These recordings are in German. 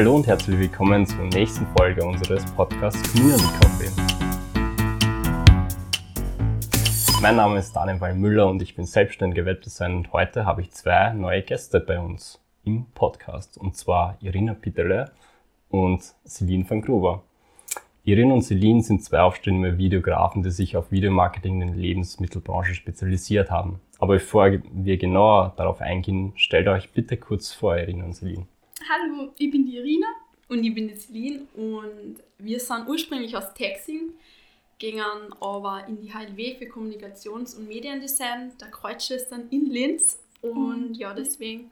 Hallo und herzlich willkommen zur nächsten Folge unseres Podcasts Community Coffee. Mein Name ist Daniel Müller und ich bin selbstständiger Webdesigner und heute habe ich zwei neue Gäste bei uns im Podcast und zwar Irina Peterle und Celine van Gruber. Irina und Celine sind zwei aufstrebende Videografen, die sich auf Videomarketing in der Lebensmittelbranche spezialisiert haben. Aber bevor wir genauer darauf eingehen, stellt euch bitte kurz vor, Irina und Celine. Hallo, ich bin die Irina. Und ich bin die Celine und wir sind ursprünglich aus Texing, gingen aber in die HLW für Kommunikations- und Mediendesign der Kreuzschwestern in Linz. Und ja, deswegen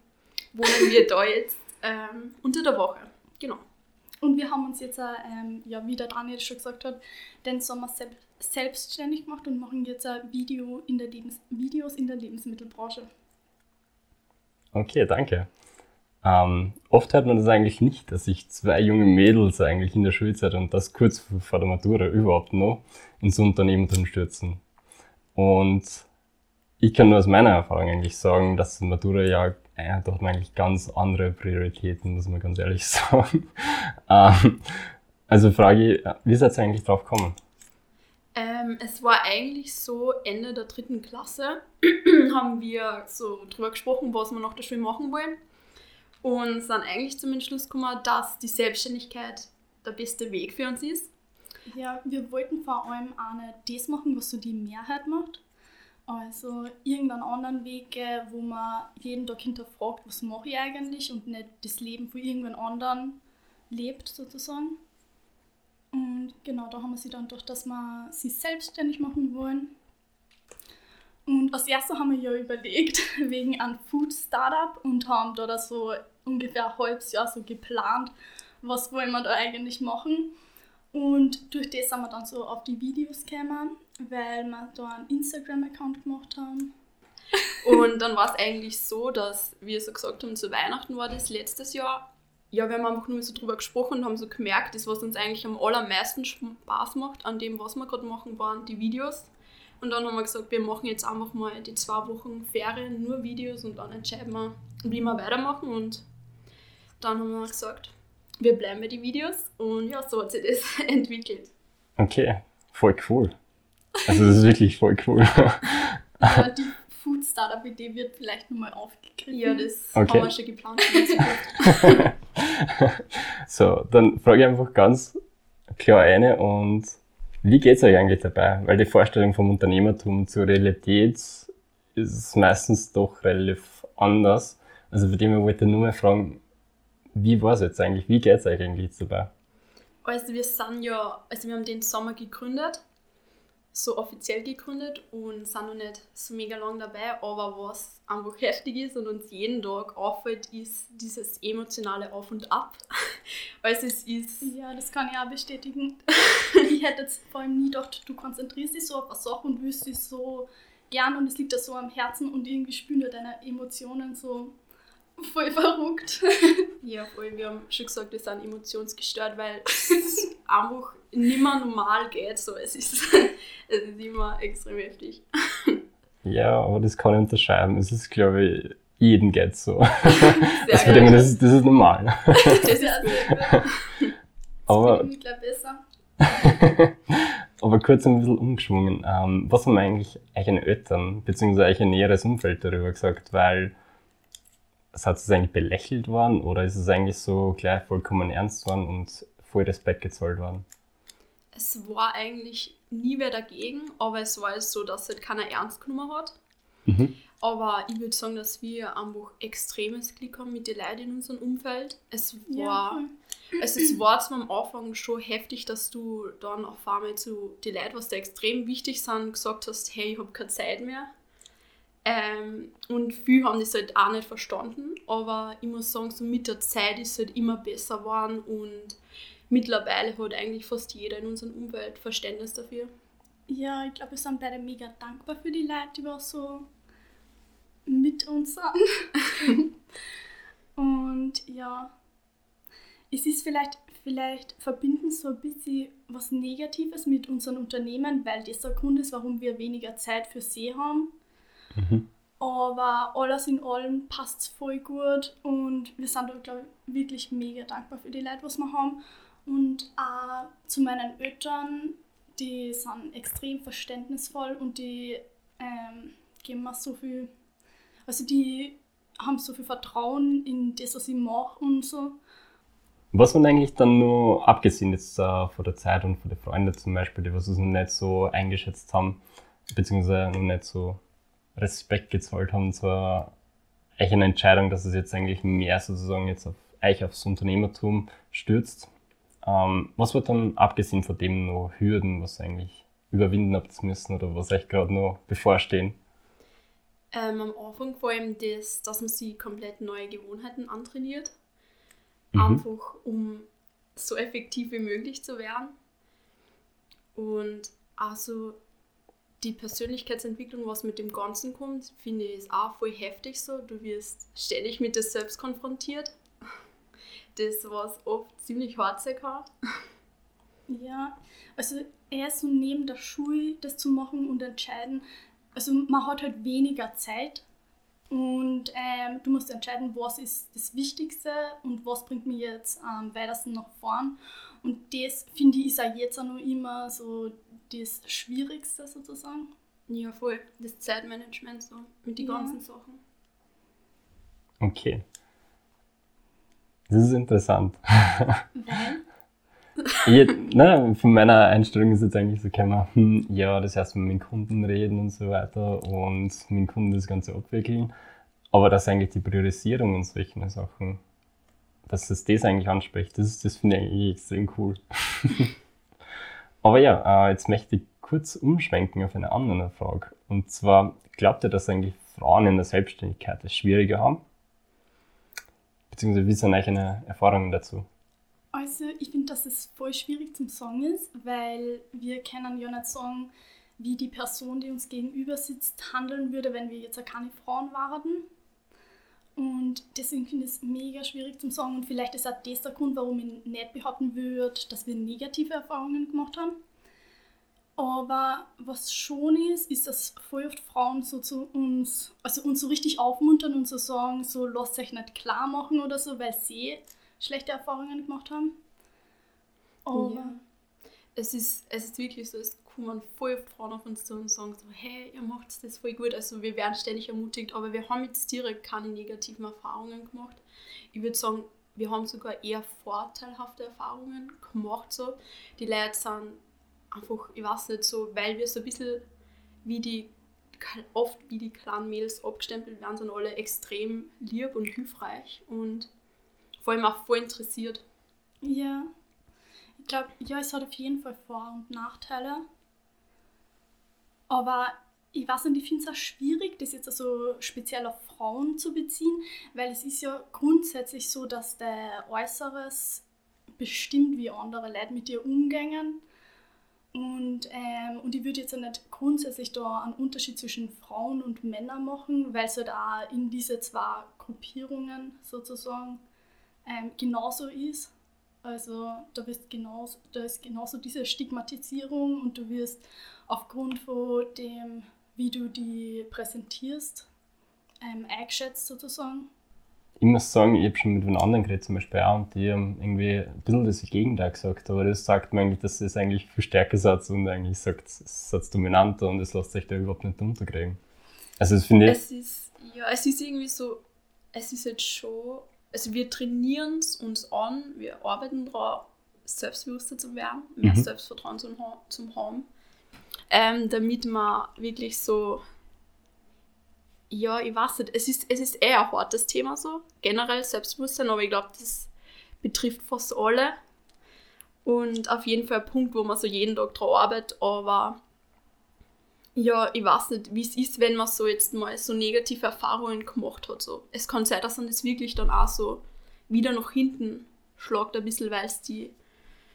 wohnen wir da jetzt ähm, unter der Woche. Genau. Und wir haben uns jetzt, ähm, ja, wie der Daniel schon gesagt hat, den Sommer sel selbstständig gemacht und machen jetzt ein Video in der Lebens Videos in der Lebensmittelbranche. Okay, danke. Ähm, oft hört man das eigentlich nicht, dass sich zwei junge Mädels eigentlich in der Schulzeit und das kurz vor der Matura überhaupt noch ins Unternehmen stürzen. Und ich kann nur aus meiner Erfahrung eigentlich sagen, dass Matura ja ja, da eigentlich ganz andere Prioritäten, muss man ganz ehrlich sagen. ähm, also Frage, äh, wie seid ihr eigentlich drauf gekommen? Ähm, es war eigentlich so, Ende der dritten Klasse haben wir so drüber gesprochen, was wir nach der Schule machen wollen. Und sind eigentlich zum Entschluss gekommen, dass die Selbstständigkeit der beste Weg für uns ist. Ja, wir wollten vor allem auch nicht das machen, was so die Mehrheit macht, also irgendeinen anderen Weg, wo man jeden Tag hinterfragt, was mache ich eigentlich und nicht das Leben von irgendwann anderen lebt sozusagen. Und genau, da haben wir sie dann durch, dass wir sie selbstständig machen wollen. Und als erstes haben wir ja überlegt, wegen einem Food Startup und haben da so ungefähr ein halbes Jahr so geplant, was wollen wir da eigentlich machen. Und durch das sind wir dann so auf die Videos gekommen weil wir da einen Instagram-Account gemacht haben. Und dann war es eigentlich so, dass wir so gesagt haben, zu Weihnachten war das letztes Jahr. Ja, wir haben einfach nur so drüber gesprochen und haben so gemerkt, das, was uns eigentlich am allermeisten Spaß macht an dem, was wir gerade machen, waren die Videos. Und dann haben wir gesagt, wir machen jetzt einfach mal die zwei Wochen Ferien nur Videos und dann entscheiden wir, wie wir weitermachen. Und dann haben wir gesagt, wir bleiben bei den Videos und ja, so hat sich das entwickelt. Okay, voll cool. Also das ist wirklich voll cool. ja, die Food Startup Idee wird vielleicht nochmal aufgegriffen. Ja, das okay. haben wir schon geplant. so, dann frage ich einfach ganz klar eine und wie geht es euch eigentlich dabei? Weil die Vorstellung vom Unternehmertum zur Realität ist meistens doch relativ anders. Also für dem wollte ich nur mal fragen, wie war es jetzt eigentlich? Wie geht es euch eigentlich dabei? Also wir sind ja, also wir haben den Sommer gegründet so offiziell gegründet und sind noch nicht so mega lang dabei, aber was einfach heftig ist und uns jeden Tag auffällt, ist dieses emotionale Auf und Ab. also es ist... Ja, das kann ich auch bestätigen. ich hätte jetzt vor allem nie gedacht, du konzentrierst dich so auf eine Sache und willst dich so gern und es liegt da so am Herzen und irgendwie spüren deine Emotionen so voll verrückt. ja, voll. Wir haben schon gesagt, wir sind emotionsgestört, weil es einfach nicht mehr normal geht. So. Es, ist, es ist immer extrem heftig. Ja, aber das kann ich unterschreiben. Es ist, glaube ich, jeden geht so. das, denke, das, ist, das ist normal. Das ist aber, besser. aber kurz ein bisschen umgeschwungen. Ähm, was haben eigentlich eure Eltern bzw. euer näheres Umfeld darüber gesagt? Weil hat es eigentlich belächelt worden oder ist es eigentlich so gleich vollkommen ernst worden und voll Respekt gezollt worden? Es war eigentlich nie wer dagegen, aber es war so, dass halt keiner ernst genommen hat. Mhm. Aber ich würde sagen, dass wir einfach extremes Glück haben mit den Leuten in unserem Umfeld. Es war, ja. also es war zwar am Anfang schon heftig, dass du dann auf einmal zu den Leuten, was da extrem wichtig sind, gesagt hast, hey, ich habe keine Zeit mehr. Ähm, und viele haben das halt auch nicht verstanden, aber ich muss sagen, so mit der Zeit ist es halt immer besser geworden und mittlerweile hat eigentlich fast jeder in unserem Umfeld Verständnis dafür. Ja, ich glaube, wir sind beide mega dankbar für die Leute, die was so mit uns sind. und ja, es ist vielleicht, vielleicht verbinden so ein bisschen was Negatives mit unserem Unternehmen, weil das der Grund ist, warum wir weniger Zeit für sie haben. Mhm. Aber alles in allem passt es voll gut und wir sind, glaube ich, wirklich mega dankbar für die Leute, was wir haben. Und auch zu meinen Eltern, die sind extrem verständnisvoll und die ähm, geben mir so viel, also die haben so viel Vertrauen in das, was ich mache und so. Was man eigentlich dann nur, abgesehen jetzt äh, von der Zeit und von den Freunden zum Beispiel, die was es noch nicht so eingeschätzt haben, beziehungsweise noch nicht so Respekt gezollt haben zur eigenen Entscheidung, dass es jetzt eigentlich mehr sozusagen jetzt auf euch aufs Unternehmertum stürzt. Ähm, was wird dann abgesehen von dem noch Hürden, was eigentlich überwinden habt müssen oder was euch gerade noch bevorstehen? Ähm, am Anfang vor allem das, dass man sich komplett neue Gewohnheiten antrainiert. Mhm. Einfach um so effektiv wie möglich zu werden. Und also die Persönlichkeitsentwicklung, was mit dem Ganzen kommt, finde ich ist auch voll heftig so. Du wirst ständig mit dir selbst konfrontiert. Das, was oft ziemlich hart sein kann. Ja, also eher so neben der Schule das zu machen und entscheiden. Also man hat halt weniger Zeit und ähm, du musst entscheiden, was ist das Wichtigste und was bringt mich jetzt am ähm, weitesten nach vorn. Und das finde ich ist auch jetzt auch noch immer so das Schwierigste sozusagen. Ja, voll. Das Zeitmanagement so mit den ja. ganzen Sachen. Okay. Das ist interessant. Weil? Ich, ne, von meiner Einstellung ist jetzt eigentlich so gekommen, hm, ja, das heißt mit den Kunden reden und so weiter und mit den Kunden das Ganze abwickeln. Aber dass eigentlich die Priorisierung und solche Sachen, dass es das eigentlich anspricht, das, das finde ich eigentlich extrem cool. Aber ja, äh, jetzt möchte ich kurz umschwenken auf eine andere Frage. Und zwar, glaubt ihr, dass eigentlich Frauen in der Selbstständigkeit es schwieriger haben? Beziehungsweise wie sind eigentlich eine Erfahrungen dazu? Also ich finde, dass es voll schwierig zum Song ist, weil wir können ja nicht sagen, wie die Person, die uns gegenüber sitzt, handeln würde, wenn wir jetzt keine Frauen waren. Und deswegen finde ich es mega schwierig zum sagen. Und vielleicht ist auch das der Grund, warum ich nicht behaupten würde, dass wir negative Erfahrungen gemacht haben. Aber was schon ist, ist, dass voll oft Frauen so zu uns, also uns so richtig aufmuntern und so sagen, so lasst euch nicht klar machen oder so, weil sie schlechte Erfahrungen gemacht haben. Aber ja. es, ist, es ist wirklich so, es kommen voll Frauen auf uns zu und sagen so, hey, ihr macht das voll gut. Also wir werden ständig ermutigt, aber wir haben jetzt direkt keine negativen Erfahrungen gemacht. Ich würde sagen, wir haben sogar eher vorteilhafte Erfahrungen gemacht. So. Die Leute sind einfach, ich weiß nicht, so, weil wir so ein bisschen wie die, oft wie die kleinen Mädels abgestempelt werden, sind alle extrem lieb und hilfreich und vor allem auch voll interessiert. Ja. Ich glaube, ja, es hat auf jeden Fall Vor- und Nachteile. Aber ich weiß nicht, ich finde es auch schwierig, das jetzt also speziell auf Frauen zu beziehen, weil es ist ja grundsätzlich so, dass der Äußeres bestimmt, wie andere Leute mit dir umgehen. Und, ähm, und ich würde jetzt auch nicht grundsätzlich da einen Unterschied zwischen Frauen und Männern machen, weil es halt auch in diese zwei Gruppierungen sozusagen ähm, genauso ist. Also da, wirst genauso, da ist genauso diese Stigmatisierung und du wirst aufgrund von dem, wie du die präsentierst, ähm, eingeschätzt sozusagen. Ich muss sagen, ich habe schon mit einem anderen geredet, zum Beispiel auch, und die haben irgendwie ein bisschen das Gegenteil gesagt, aber das sagt mir eigentlich, dass es eigentlich viel stärker sagt und eigentlich sagt, es ist dominanter und es lässt sich da überhaupt nicht unterkriegen. Also das finde ich... Es ist, ja, es ist irgendwie so, es ist jetzt schon also wir trainieren es uns an, wir arbeiten daran, selbstbewusster zu werden, mehr mhm. Selbstvertrauen zu, zu haben, ähm, damit man wirklich so, ja, ich weiß nicht, es ist, es ist eher ein hartes Thema so, generell Selbstbewusstsein, aber ich glaube, das betrifft fast alle und auf jeden Fall ein Punkt, wo man so jeden Tag daran arbeitet, aber ja, ich weiß nicht, wie es ist, wenn man so jetzt mal so negative Erfahrungen gemacht hat. So. Es kann sein, dass man das wirklich dann auch so wieder nach hinten schlagt, ein bisschen, weil es die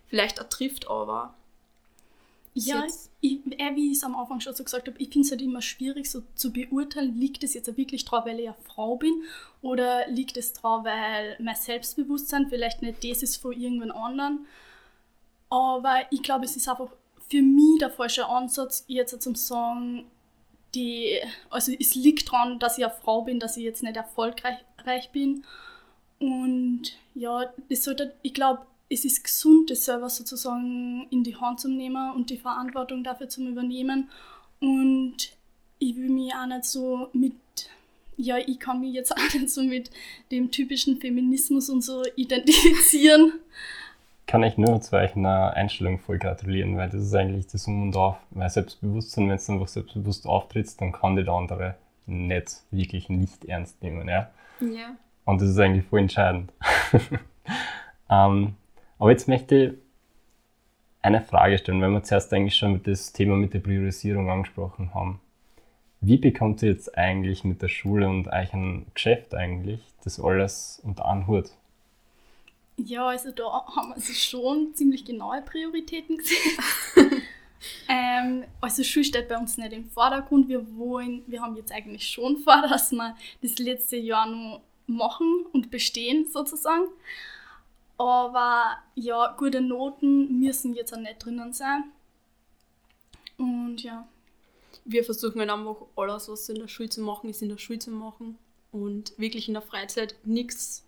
vielleicht ertrifft, aber. Ja, ich, äh, wie ich es am Anfang schon so gesagt habe, ich finde es halt immer schwierig so zu beurteilen, liegt es jetzt wirklich drauf, weil ich eine Frau bin oder liegt es drauf, weil mein Selbstbewusstsein vielleicht nicht das ist von irgendwann anderen. Aber ich glaube, es ist einfach für mich der falsche Ansatz, jetzt zum sagen, die, also es liegt daran, dass ich eine Frau bin, dass ich jetzt nicht erfolgreich bin. Und ja, das sollte, ich glaube, es ist gesund, das selber sozusagen in die Hand zu nehmen und die Verantwortung dafür zu übernehmen. Und ich will mich auch nicht so mit, ja, ich kann mich jetzt auch nicht so mit dem typischen Feminismus und so identifizieren. Kann ich nur zu euch einer Einstellung voll gratulieren, weil das ist eigentlich das Um und Auf. Weil Selbstbewusstsein, wenn du einfach selbstbewusst auftrittst, dann kann die der andere nicht wirklich nicht ernst nehmen. Ja. ja. Und das ist eigentlich voll entscheidend. ähm, aber jetzt möchte ich eine Frage stellen, weil wir zuerst eigentlich schon das Thema mit der Priorisierung angesprochen haben. Wie bekommt ihr jetzt eigentlich mit der Schule und euch ein Geschäft eigentlich das alles unter einen Hut? Ja, also da haben wir sich schon ziemlich genaue Prioritäten gesehen. ähm, also Schule steht bei uns nicht im Vordergrund. Wir wollen, wir haben jetzt eigentlich schon vor, dass wir das letzte Jahr noch machen und bestehen sozusagen. Aber ja, gute Noten müssen jetzt auch nicht drinnen sein. Und ja. Wir versuchen halt einfach alles, was in der Schule zu machen ist, in der Schule zu machen. Und wirklich in der Freizeit nichts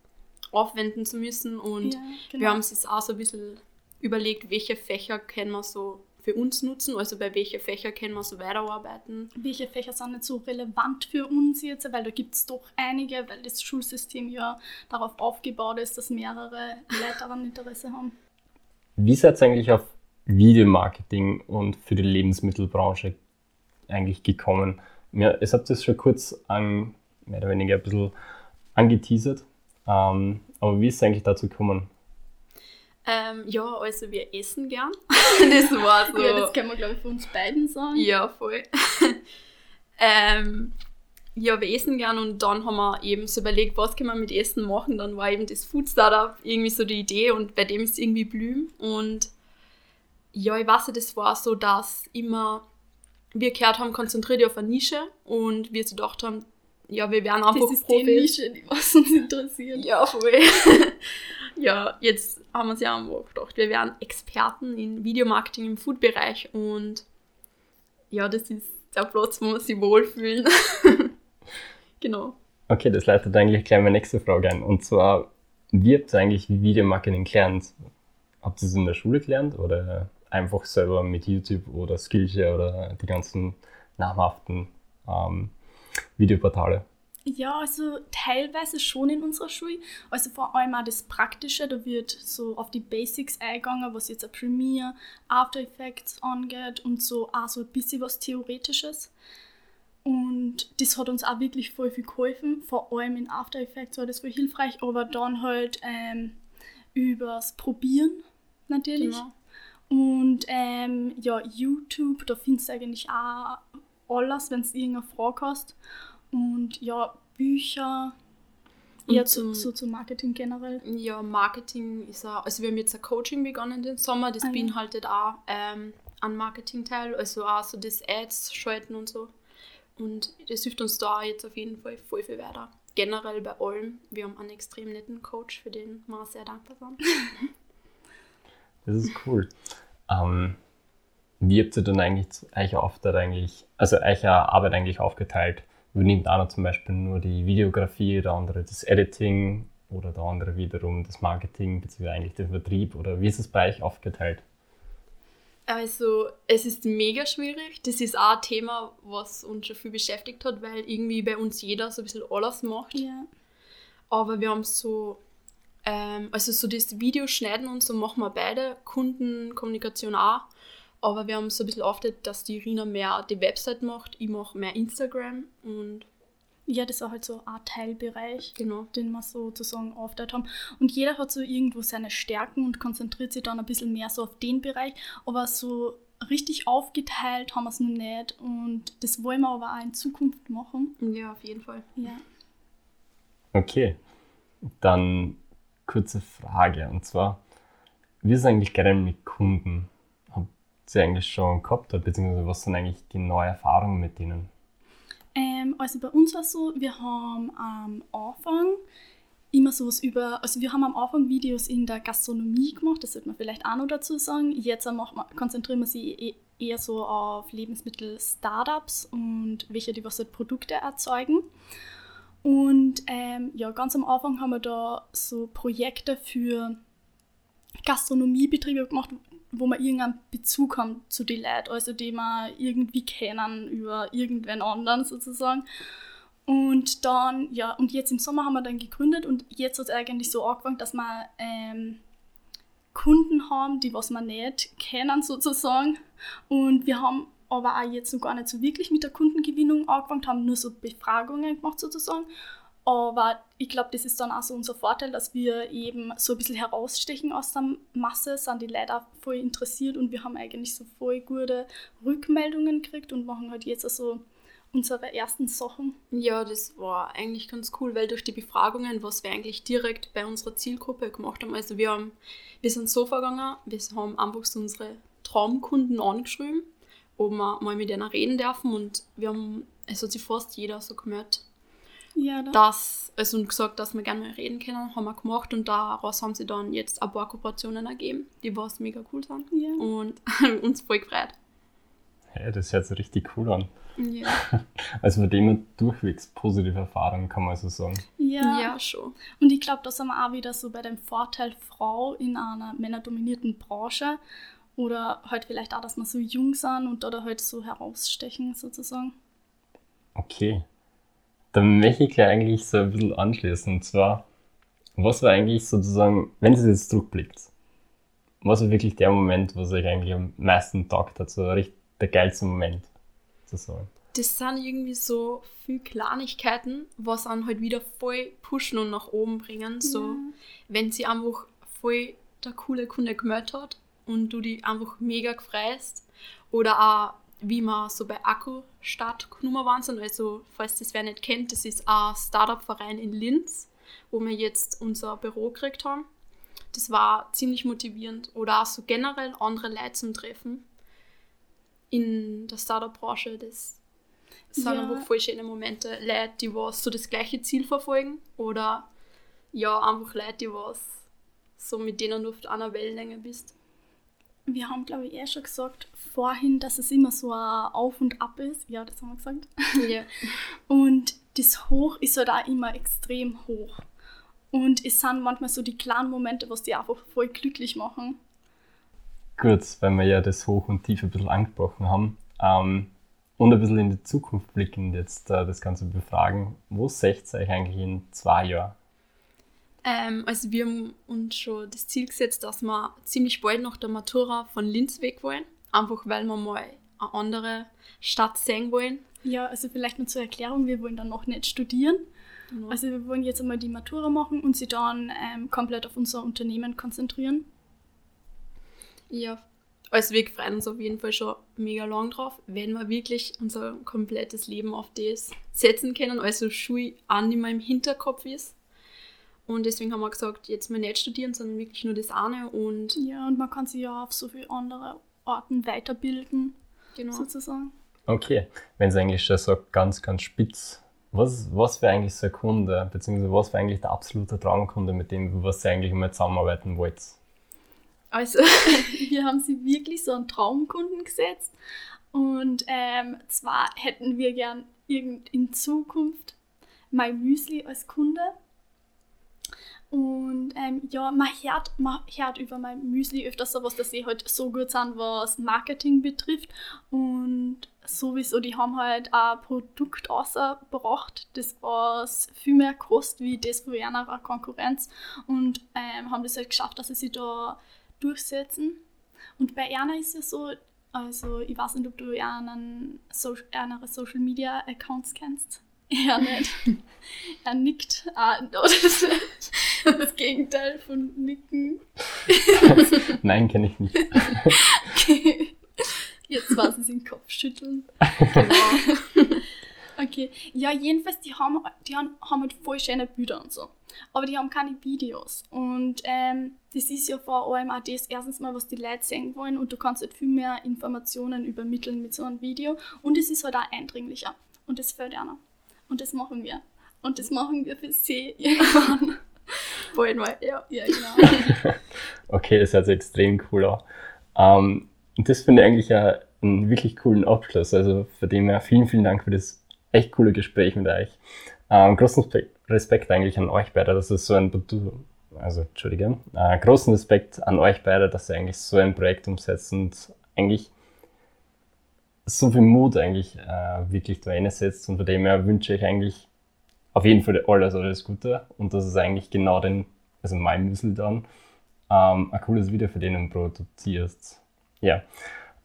aufwenden zu müssen. Und ja, genau. wir haben uns auch so ein bisschen überlegt, welche Fächer können wir so für uns nutzen, also bei welchen Fächern können wir so weiterarbeiten. Welche Fächer sind nicht so relevant für uns jetzt, weil da gibt es doch einige, weil das Schulsystem ja darauf aufgebaut ist, dass mehrere Leute daran Interesse haben. Wie seid ihr eigentlich auf Videomarketing und für die Lebensmittelbranche eigentlich gekommen? Ja, es habt das schon kurz an, mehr oder weniger ein bisschen angeteasert, ähm, aber wie ist es eigentlich dazu gekommen? Ähm, ja, also wir essen gern. das war so. Ja, das können wir, glaube ich, für uns beiden sagen. Ja, voll. ähm, ja, wir essen gern und dann haben wir eben so überlegt, was können wir mit Essen machen. Dann war eben das Food Startup irgendwie so die Idee und bei dem ist irgendwie blühen. Und ja, ich weiß das war so, dass immer wir gehört haben, konzentriert auf eine Nische und wir so gedacht haben, ja, wir werden einfach das ist Profis. die Nische, die was uns interessiert. Ja, voll. ja, jetzt haben wir uns ja einfach gedacht, wir wären Experten in Videomarketing im Food-Bereich und ja, das ist der Platz, wo wir sich wohlfühlen. genau. Okay, das leitet eigentlich gleich meine nächste Frage ein. Und zwar, wie habt ihr eigentlich Videomarketing gelernt? Habt ihr es in der Schule gelernt oder einfach selber mit YouTube oder Skillshare oder die ganzen namhaften ähm, Videoportale? Ja, also teilweise schon in unserer Schule. Also vor allem auch das Praktische, da wird so auf die Basics eingegangen, was jetzt ein Premiere, After Effects angeht und so auch so ein bisschen was Theoretisches. Und das hat uns auch wirklich voll viel geholfen. Vor allem in After Effects war das voll hilfreich, aber dann halt ähm, übers Probieren natürlich. Genau. Und ähm, ja, YouTube, da findest du eigentlich auch alles, wenn du irgendeine Frage hast. Und ja, Bücher, eher zu, so zu Marketing generell. Ja, Marketing ist auch, also wir haben jetzt ein Coaching begonnen den Sommer, das ah, beinhaltet ja. auch ähm, einen Marketing-Teil, also auch so das Ads schalten und so. Und das hilft uns da jetzt auf jeden Fall voll viel weiter. Generell bei allem. Wir haben einen extrem netten Coach, für den wir sehr dankbar sind. das ist cool. Ähm, wie habt ihr dann eigentlich euch Auftrag eigentlich, also eure Arbeit eigentlich aufgeteilt? Übernimmt einer zum Beispiel nur die Videografie, der andere das Editing oder der andere wiederum das Marketing bzw. eigentlich den Vertrieb oder wie ist es bei euch aufgeteilt? Also es ist mega schwierig. Das ist auch ein Thema, was uns schon viel beschäftigt hat, weil irgendwie bei uns jeder so ein bisschen alles macht. Ja. Aber wir haben so, ähm, also so das Videoschneiden und so machen wir beide, Kundenkommunikation auch. Aber wir haben so ein bisschen oft, dass die Irina mehr die Website macht, ich mache mehr Instagram und ja, das ist halt so ein Teilbereich, genau. den wir sozusagen aufgeteilt haben. Und jeder hat so irgendwo seine Stärken und konzentriert sich dann ein bisschen mehr so auf den Bereich. Aber so richtig aufgeteilt haben wir es noch nicht. Und das wollen wir aber auch in Zukunft machen. Ja, auf jeden Fall. Ja. Okay, dann kurze Frage. Und zwar, wie ist es eigentlich generell mit Kunden? Sie eigentlich schon gehabt hat, beziehungsweise was sind eigentlich die neuen Erfahrungen mit denen? Ähm, also bei uns war es so, wir haben am Anfang immer sowas über, also wir haben am Anfang Videos in der Gastronomie gemacht, das sollte man vielleicht auch noch dazu sagen. Jetzt konzentrieren wir sie eher so auf Lebensmittel-Startups und welche, die was halt Produkte erzeugen. Und ähm, ja, ganz am Anfang haben wir da so Projekte für Gastronomiebetriebe gemacht, wo man irgendeinen Bezug haben zu den Leuten, also die man irgendwie kennen über irgendwen anderen sozusagen. Und dann, ja, und jetzt im Sommer haben wir dann gegründet und jetzt hat es eigentlich so angefangen, dass wir ähm, Kunden haben, die was wir nicht kennen sozusagen. Und wir haben aber auch jetzt noch gar nicht so wirklich mit der Kundengewinnung angefangen, haben nur so Befragungen gemacht sozusagen. Aber ich glaube, das ist dann auch so unser Vorteil, dass wir eben so ein bisschen herausstechen aus der Masse, sind die Leute auch voll interessiert und wir haben eigentlich so voll gute Rückmeldungen gekriegt und machen halt jetzt also unsere ersten Sachen. Ja, das war eigentlich ganz cool, weil durch die Befragungen, was wir eigentlich direkt bei unserer Zielgruppe gemacht haben, also wir haben, wir sind so vergangen, wir haben einfach so unsere Traumkunden angeschrieben, ob wir mal mit denen reden dürfen und wir haben, es hat sich fast jeder so gemeldet, ja, das, also gesagt, dass wir gerne mal reden können, haben wir gemacht und daraus haben sie dann jetzt ein paar Kooperationen ergeben, die was mega cool sind ja. und uns voll gefreut. Hey, das hört sich richtig cool an. Ja. Also bei dem durchwegs positive Erfahrungen, kann man so sagen. Ja, ja schon. Und ich glaube, da sind wir auch wieder so bei dem Vorteil Frau in einer männerdominierten Branche. Oder halt vielleicht auch, dass wir so jung sind und da halt so herausstechen sozusagen. Okay. Dann möchte ich gleich eigentlich so ein bisschen anschließen. Und zwar, was war eigentlich sozusagen, wenn Sie jetzt zurückblickt, was war wirklich der Moment, was euch eigentlich am meisten taugt hat, so richtig der geilste Moment? sozusagen. Das sind irgendwie so viele Kleinigkeiten, was einen halt wieder voll pushen und nach oben bringen. So, ja. wenn sie einfach voll der coole Kunde gemeldet hat und du die einfach mega gefreust. Oder auch, wie wir so bei Akku Start genommen waren sind. Also, falls das wer nicht kennt, das ist ein Startup-Verein in Linz, wo wir jetzt unser Büro gekriegt haben. Das war ziemlich motivierend. Oder auch so generell andere Leute zum Treffen in der Startup-Branche. Das sind ja. einfach voll schöne Momente. Leute, die was so das gleiche Ziel verfolgen oder ja, einfach Leute, die was so mit denen du auf einer Wellenlänge bist. Wir haben, glaube ich, eh schon gesagt vorhin, dass es immer so ein Auf und Ab ist. Ja, das haben wir gesagt. Ja. Und das Hoch ist halt auch immer extrem hoch. Und es sind manchmal so die kleinen Momente, was die einfach voll glücklich machen kurz, weil wir ja das Hoch und Tief ein bisschen angesprochen haben. Ähm, und ein bisschen in die Zukunft blicken, jetzt äh, das Ganze befragen. Wo seht ihr euch eigentlich in zwei Jahren? Ähm, also wir haben uns schon das Ziel gesetzt, dass wir ziemlich bald nach der Matura von Linz weg wollen. Einfach weil wir mal eine andere Stadt sehen wollen. Ja, also vielleicht nur zur Erklärung, wir wollen dann noch nicht studieren. Genau. Also wir wollen jetzt einmal die Matura machen und sie dann ähm, komplett auf unser Unternehmen konzentrieren. Ja, also wir freuen uns auf jeden Fall schon mega lang drauf, wenn wir wirklich unser komplettes Leben auf das setzen können, also Schule auch nicht mehr im Hinterkopf ist. Und deswegen haben wir gesagt, jetzt mal nicht studieren, sondern wirklich nur das eine. Und ja, und man kann sich ja auf so viele andere Orten weiterbilden, genau. sozusagen. Okay, wenn es eigentlich schon so ganz, ganz spitz, was, was wäre eigentlich so ein Kunde, beziehungsweise was wäre eigentlich der absolute Traumkunde, mit dem was ihr eigentlich mal zusammenarbeiten wollt? Also, wir haben sie wirklich so einen Traumkunden gesetzt. Und ähm, zwar hätten wir gern irgend in Zukunft mein Müsli als Kunde. Und ähm, ja, man hört, man hört über mein Müsli öfters so was, dass sie halt so gut sind, was Marketing betrifft. Und sowieso, die haben halt ein Produkt rausgebracht, das was viel mehr kostet wie das von einer Konkurrenz. Und ähm, haben das halt geschafft, dass sie sich da durchsetzen. Und bei Erna ist es so, also ich weiß nicht, ob du einen so andere Social Media Accounts kennst. Er nicht. er nickt. Ah, das, das Gegenteil von nicken. Nein, kenne ich nicht. okay. Jetzt war es den Kopf schütteln. Genau. Okay, ja, jedenfalls, die haben, die haben, haben halt voll schöne Bilder und so. Aber die haben keine Videos. Und ähm, das ist ja vor allem auch das erstens mal, was die Leute sehen wollen und du kannst halt viel mehr Informationen übermitteln mit so einem Video. Und es ist halt auch eindringlicher. Und das fällt einer. Und das machen wir. Und das machen wir für sie irgendwann. Wollen wir, ja. Ja, genau. okay, das hört sich extrem cool an. Um, und das finde ich eigentlich ja einen wirklich coolen Abschluss. Also für dem her vielen, vielen Dank für das echt coole Gespräch mit euch. Ähm, großen Respekt eigentlich an euch beide, dass es so ein also Entschuldige, äh, großen Respekt an euch beide, dass ihr eigentlich so ein Projekt umsetzt und eigentlich so viel Mut eigentlich äh, wirklich da reinsetzt und von dem her wünsche ich eigentlich auf jeden Fall alles, alles Gute und dass es eigentlich genau den, also mein Müsli dann, ähm, ein cooles Video für den produzierst. Ja.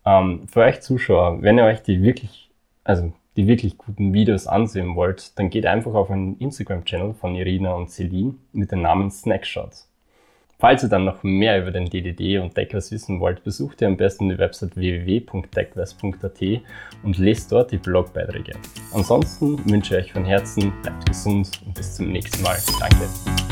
Ähm, für euch Zuschauer, wenn ihr euch die wirklich, also die wirklich guten Videos ansehen wollt, dann geht einfach auf einen Instagram-Channel von Irina und Celine mit dem Namen Snackshots. Falls ihr dann noch mehr über den DDD und Deckers wissen wollt, besucht ihr am besten die Website www.deckwest.at und lest dort die Blogbeiträge. Ansonsten wünsche ich euch von Herzen, bleibt gesund und bis zum nächsten Mal. Danke.